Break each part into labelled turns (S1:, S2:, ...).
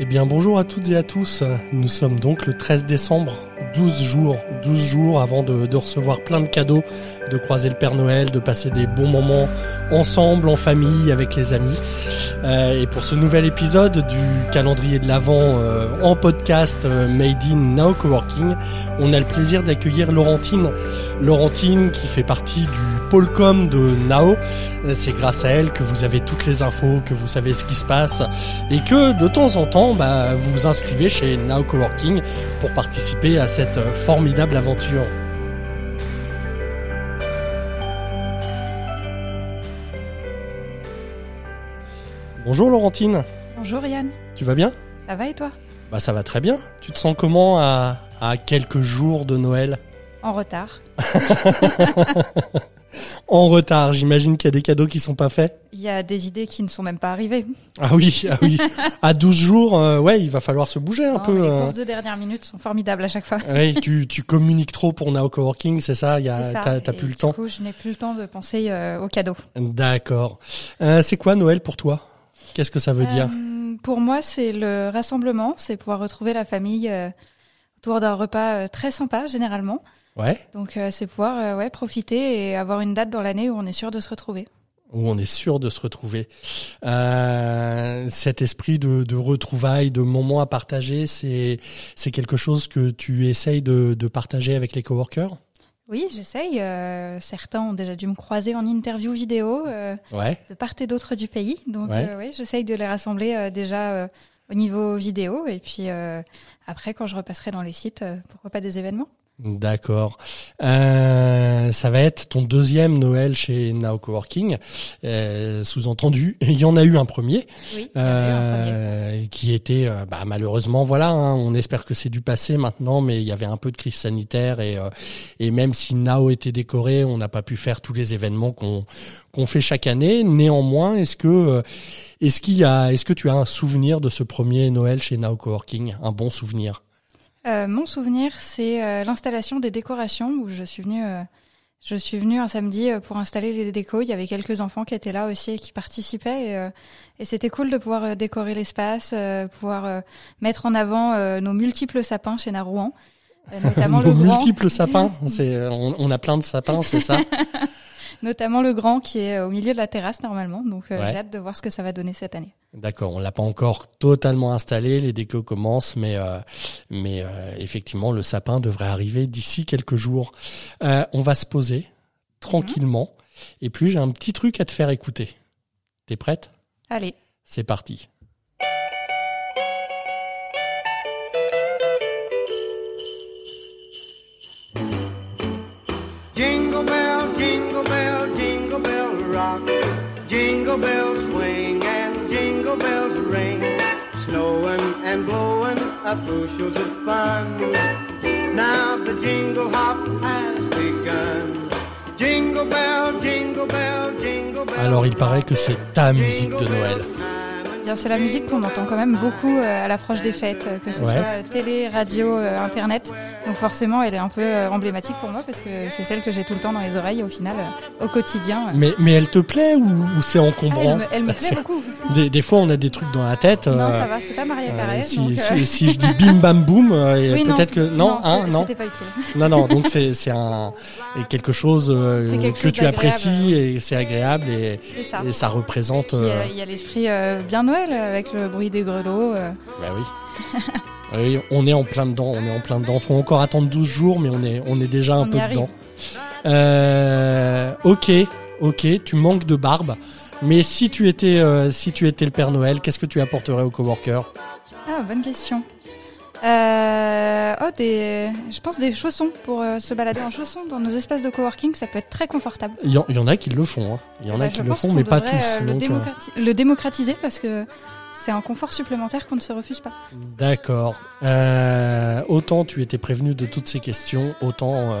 S1: Eh bien bonjour à toutes et à tous, nous sommes donc le 13 décembre, 12 jours, 12 jours avant de, recevoir plein de cadeaux, de croiser le Père Noël, de passer des bons moments ensemble, en famille, avec les amis. Euh, et pour ce nouvel épisode du calendrier de l'Avent euh, en podcast euh, Made in Now Coworking, on a le plaisir d'accueillir Laurentine. Laurentine qui fait partie du Polcom de Nao. C'est grâce à elle que vous avez toutes les infos, que vous savez ce qui se passe et que de temps en temps, bah, vous vous inscrivez chez Nao Coworking pour participer à cette formidable aventure. Bonjour Laurentine.
S2: Bonjour Yann.
S1: Tu vas bien?
S2: Ça va et toi?
S1: Bah ça va très bien. Tu te sens comment à, à quelques jours de Noël?
S2: En retard.
S1: en retard, j'imagine qu'il y a des cadeaux qui sont pas faits.
S2: Il y a des idées qui ne sont même pas arrivées.
S1: Ah oui, ah oui. à 12 jours, euh, ouais, il va falloir se bouger un
S2: Non,
S1: peu.
S2: Les
S1: euh.
S2: courses de dernière minute sont formidables à chaque fois.
S1: Oui, tu, tu communiques trop pour Now Coworking, c'est ça Il y a. T'as, plus le
S2: du
S1: temps.
S2: coup, je n'ai plus le temps de penser euh, aux cadeaux.
S1: D'accord. Euh, c'est quoi Noël pour toi? Qu'est-ce que ça veut dire?
S2: Pour moi, c'est le rassemblement, c'est pouvoir retrouver la famille autour d'un repas euh, très sympa généralement.
S1: Ouais.
S2: Donc euh, c'est pouvoir euh, ouais profiter et avoir une date dans l'année où on est sûr de se retrouver.
S1: Où on est sûr de se retrouver. Euh, cet esprit de, de retrouvailles, de moments à partager, c'est c'est quelque chose que tu essayes de, de partager avec les coworkers?
S2: Oui, j'essaye. euh, certains ont déjà dû me croiser en interview vidéo. euh,
S1: Ouais.
S2: de part et d'autre du pays. Donc
S1: Ouais.
S2: oui, j'essaye de les rassembler déjà au niveau vidéo et puis euh, après quand je repasserai dans les sites, euh, pourquoi pas des événements?
S1: D'accord. Euh, ça va être ton deuxième Noël chez Now Coworking. Euh, Sous-entendu, il y en a eu un premier,
S2: Oui, un premier.
S1: euh, qui était euh, bah, malheureusement voilà. hein, on espère que c'est du passé maintenant, mais il y avait un peu de crise sanitaire et euh, et même si Now était décoré, on n'a pas pu faire tous les événements qu'on qu'on fait chaque année. Néanmoins, est-ce que est-ce qu'il y a est-ce que tu as un souvenir de ce premier Noël chez Now Coworking, un bon souvenir?
S2: Euh, mon souvenir, c'est euh, l'installation des décorations où je suis venue. euh, je suis venue un samedi euh, pour installer les décos. Il y avait quelques enfants qui étaient là aussi et qui participaient. Et, euh, et c'était cool de pouvoir euh, décorer l'espace, pouvoir mettre en avant nos multiples sapins chez Narouan. Notamment
S1: Nos
S2: le grand,
S1: multiples sapins, c'est on, on a plein de sapins, c'est ça
S2: notamment le grand qui est au milieu de la terrasse normalement. Donc
S1: Ouais.
S2: j'ai hâte de voir ce que ça va donner cette année.
S1: D'accord, on l'a pas encore totalement installé, les décos commencent, mais euh, mais euh, effectivement le sapin devrait arriver d'ici quelques jours. Euh, on va se poser tranquillement, et puis j'ai un petit truc à te faire écouter. T'es prête?
S2: Allez.
S1: C'est parti.
S3: Jingle bell, jingle bell, jingle bell rock. Jingle bells
S1: Alors il paraît que c'est ta musique de Noël.
S2: C'est la musique qu'on entend quand même beaucoup euh, à l'approche des fêtes, euh, que ce
S1: Ouais.
S2: soit télé, radio, euh, internet. Donc forcément, elle est un peu emblématique pour moi parce que c'est celle que j'ai tout le temps dans les oreilles au final, au quotidien.
S1: Mais mais elle te plaît ou, ou c'est
S2: Ah, elle
S1: encombrant
S2: me, elle me plaît beaucoup.
S1: des, des fois on a des trucs dans la tête.
S2: Non,
S1: euh,
S2: ça va, c'est pas Maria
S1: euh,
S2: Carré.
S1: si,
S2: donc, euh,
S1: si, si je dis bim bam boum,
S2: oui, non,
S1: peut-être que non, hein, non.
S2: pas utile.
S1: Non, non, donc c'est c'est un quelque chose
S2: quelque
S1: que
S2: chose
S1: tu apprécies et c'est agréable et,
S2: ça.
S1: et ça représente.
S2: Il y a l'esprit bien Noël avec le bruit des grelots. euh.
S1: bah oui. oui, on est en plein dedans, on est en plein dedans. Faut encore attendre 12 jours, mais on est on est déjà un
S2: On
S1: peu dedans. Euh, ok, ok, tu manques de barbe. Mais si tu étais euh, si tu étais le Père Noël, qu'est-ce que tu apporterais aux coworkers
S2: Ah, bonne question. Euh, oh, des, je pense des chaussons pour euh, se balader en chaussons dans nos espaces de coworking, ça peut être très confortable.
S1: il y, en, il y en a qui le font, hein. il y en a
S2: Bah,
S1: qui le font, mais pas tous.
S2: euh, le,
S1: donc, euh,
S2: démocrati- le démocratiser parce que c'est un confort supplémentaire qu'on ne se refuse pas.
S1: D'accord. Euh, autant tu étais prévenu de toutes ces questions, autant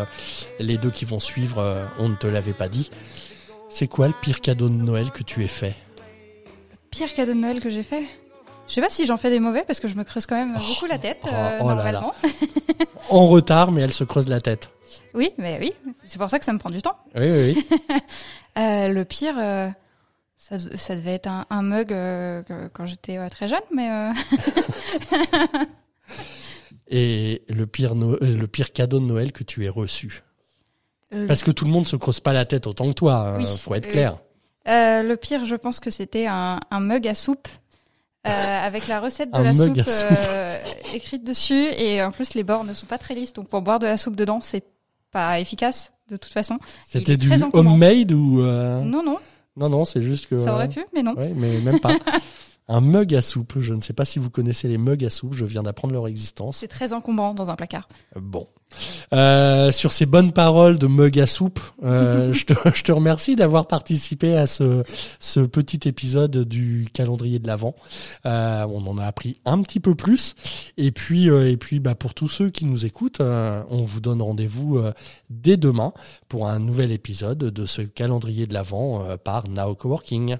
S1: les deux qui vont suivre, on ne te l'avait pas dit. C'est quoi le pire cadeau de Noël que tu aies fait?
S2: Pire cadeau de Noël que j'ai fait? Je sais pas si j'en fais des mauvais parce que je me creuse quand même beaucoup la tête
S1: oh,
S2: euh,
S1: oh là là.
S2: normalement.
S1: En retard, mais elle se creuse la tête.
S2: Oui, mais oui, c'est pour ça que ça me prend du temps.
S1: Oui, oui, oui.
S2: Euh, le pire, euh, Ça, ça devait être un, un mug euh, quand j'étais très jeune, mais
S1: Et le pire, No- le pire cadeau de Noël que tu aies reçu? Parce que tout le monde se creuse pas la tête autant que toi, hein,
S2: Oui,
S1: faut être clair.
S2: le pire, je pense que c'était un, un mug à soupe. Euh, avec la recette de
S1: Un
S2: la soupe, euh, écrite dessus et en plus les bords ne sont pas très lisses donc pour boire de la soupe dedans c'est pas efficace de toute façon.
S1: C'était du homemade ou euh,
S2: Non non,
S1: Non, non, c'est juste que.
S2: ça aurait pu mais non.
S1: Ouais, mais même pas. Un mug à soupe. Je ne sais pas si vous connaissez les mugs à soupe. Je viens d'apprendre leur existence.
S2: C'est très encombrant dans un placard.
S1: Bon. Euh, sur ces bonnes paroles de mug à soupe, euh, je, te, je te remercie d'avoir participé à ce, ce petit épisode du calendrier de l'Avent. Euh, on en a appris un petit peu plus. Et puis, euh, et puis bah, pour tous ceux qui nous écoutent, euh, on vous donne rendez-vous euh, dès demain pour un nouvel épisode de ce calendrier de l'Avent euh, par Now Coworking.